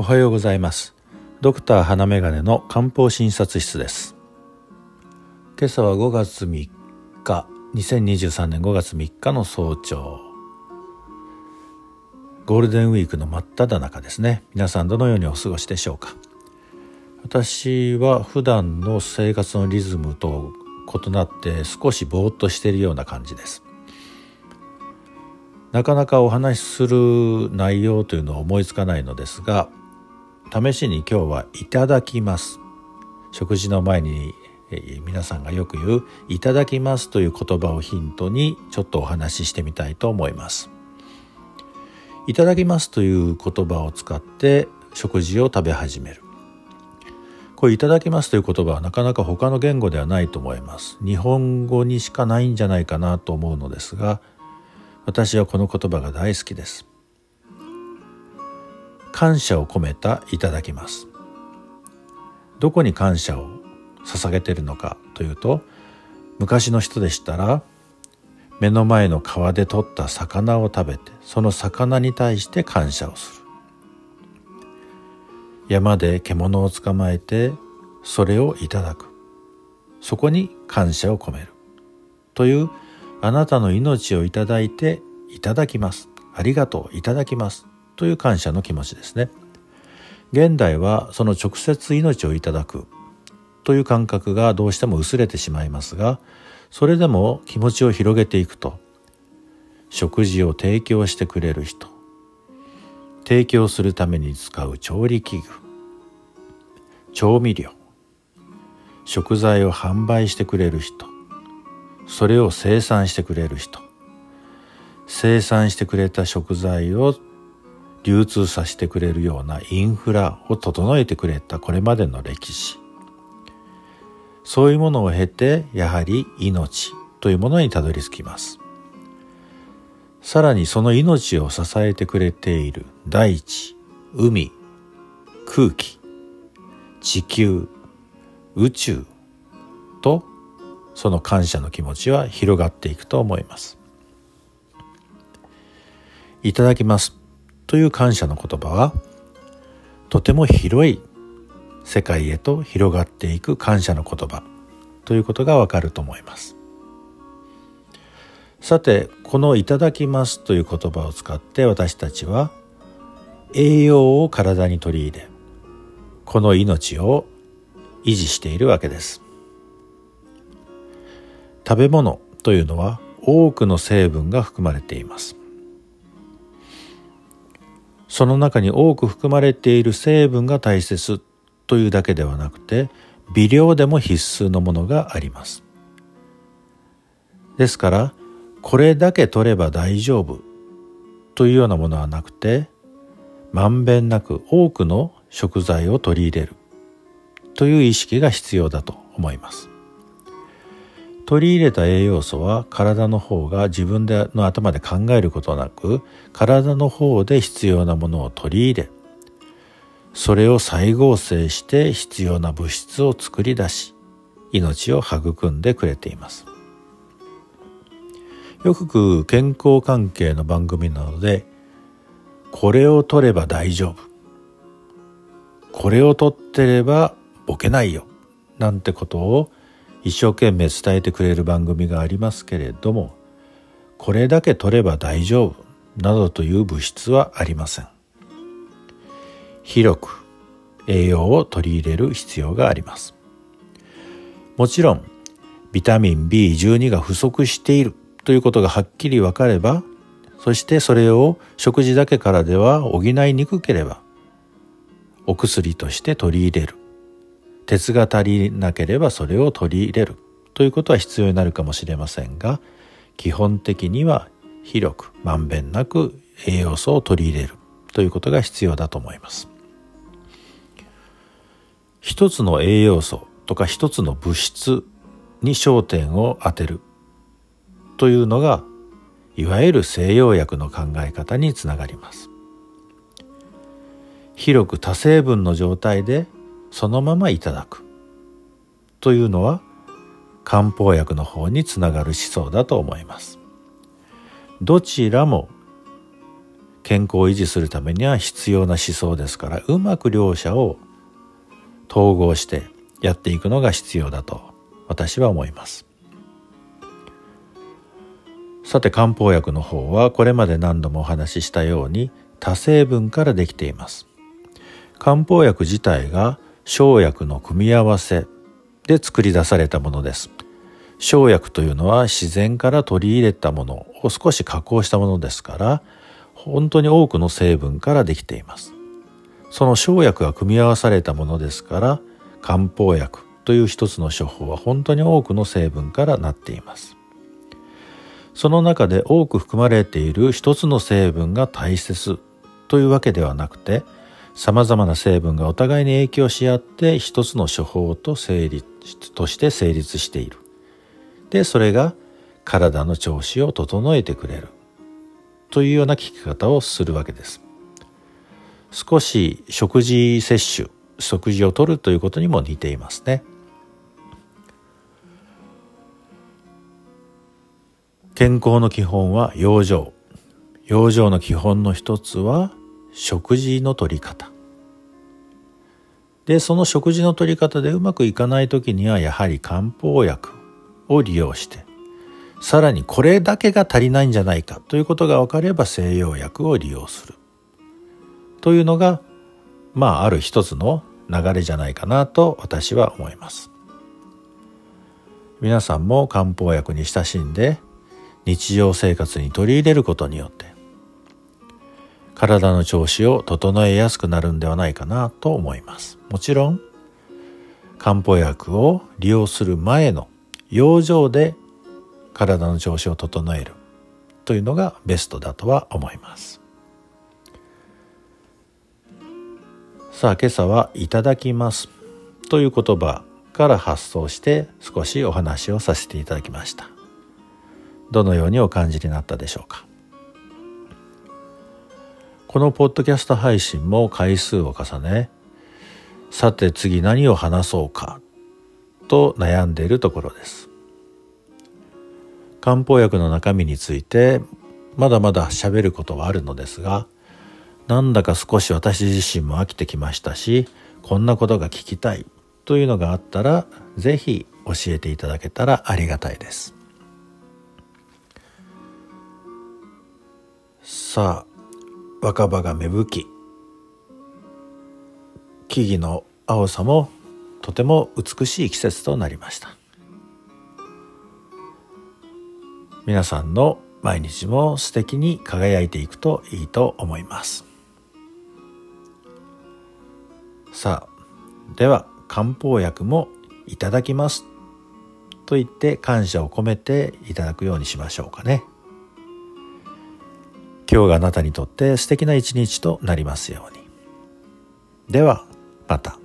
おはようございます。ドクター花眼鏡の漢方診察室です。今朝は5月3日2023年5月3日の早朝。ゴールデンウィークの真っ只中ですね。皆さんどのようにお過ごしでしょうか。私は普段の生活のリズムと異なって少しぼーっとしているような感じです。なかなかお話しする内容というのは思いつかないのですが試しに今日は「いただきます」食事の前に皆さんがよく言う「いただきます」という言葉をヒントにちょっとお話ししてみたいと思います。いただきますという言葉を使って食事を食べ始める。これいただきますという言葉はなかなか他の言語ではないと思います。日本語にしかないんじゃないかなと思うのですが、私はこの言葉が大好きです。感謝を込めたいただきます。どこに感謝を捧げてるのかというと昔の人でしたら目の前の川で取った魚を食べてその魚に対して感謝をする。山で獣を捕まえてそれをいただく。そこに感謝を込める。というあなたの命をいただいていただきます。ありがとういただきます。という感謝の気持ちですね。現代はその直接命をいただくという感覚がどうしても薄れてしまいますがそれでも気持ちを広げていくと食事を提供してくれる人提供するために使う調理器具調味料食材を販売してくれる人それを生産してくれる人生産してくれた食材を流通させてくれるようなインフラを整えてくれたこれまでの歴史。そういうものを経てやはり命というものにたどり着きます。さらにその命を支えてくれている大地海空気地球宇宙とその感謝の気持ちは広がっていくと思います。いただきます。という感謝の言葉はとても広い世界へと広がっていく感謝の言葉ということがわかると思います。さてこの「いただきます」という言葉を使って私たちは栄養を体に取り入れこの命を維持しているわけです。食べ物というのは多くの成分が含まれています。その中に多く含まれている成分が大切というだけではなくて微量でも必須のものがあります。ですからこれだけ取れば大丈夫というようなものはなくてまんべんなく多くの食材を取り入れるという意識が必要だと思います。取り入れた栄養素は体の方が自分での頭で考えることなく体の方で必要なものを取り入れそれを再合成して必要な物質を作り出し命を育んでくれています。よく健康関係の番組などでこれを取れば大丈夫。これを取ってればボケないよ。なんてことを一生懸命伝えてくれる番組がありますけれどもこれだけ取れば大丈夫などという物質はありません。広く栄養を取り入れる必要があります。もちろんビタミン B12 が不足しているということがはっきり分かればそしてそれを食事だけからでは補いにくければお薬として取り入れる鉄が足りなければそれを取り入れる。ということは必要になるかもしれませんが基本的には広くまんべんなく栄養素を取り入れる。ということが必要だと思います。一つの栄養素とか一つの物質に焦点を当てる。というのがいわゆる西洋薬の考え方につながります。広く多成分の状態でそのままいただく。というのは漢方薬の方につながる思想だと思います。どちらも健康を維持するためには必要な思想ですからうまく両者を統合してやっていくのが必要だと私は思います。さて漢方薬の方はこれまで何度もお話ししたように多成分からできています。漢方薬自体が生薬の組み合わせで作り出されたものです。生薬というのは自然から取り入れたものを少し加工したものですから本当に多くの成分からできています。その生薬が組み合わされたものですから漢方薬という一つの処方は本当に多くの成分からなっています。その中で多く含まれている一つの成分が大切というわけではなくて様々な成分がお互いに影響し合って一つの処方と成立として成立している。でそれが体の調子を整えてくれる。というような聞き方をするわけです。少し食事摂取食事をとるということにも似ていますね。健康の基本は養生。養生の基本の一つは食事の取り方。でその食事の取り方でうまくいかない時にはやはり漢方薬を利用してさらにこれだけが足りないんじゃないかということが分かれば西洋薬を利用する。というのがまあある一つの流れじゃないかなと私は思います。皆さんも漢方薬に親しんで日常生活に取り入れることによって体の調子を整えやすくなるんではないかなと思います。もちろん漢方薬を利用する前の養生で体の調子を整えるというのがベストだとは思います。さあ今朝は「いただきます」という言葉から発想して少しお話をさせていただきました。どのようにお感じになったでしょうか？このポッドキャスト配信も回数を重ねさて次何を話そうかと悩んでいるところです。漢方薬の中身についてまだまだ喋ることはあるのですがなんだか少し私自身も飽きてきましたしこんなことが聞きたいというのがあったら是非教えていただけたらありがたいです。さあ若葉が芽吹き木々の青さもとても美しい季節となりました。皆さんの毎日も素敵に輝いていくといいと思います。さあでは漢方薬もいただきますと言って感謝を込めていただくようにしましょうかね。今日があなたにとって素敵な一日となりますようにではまた。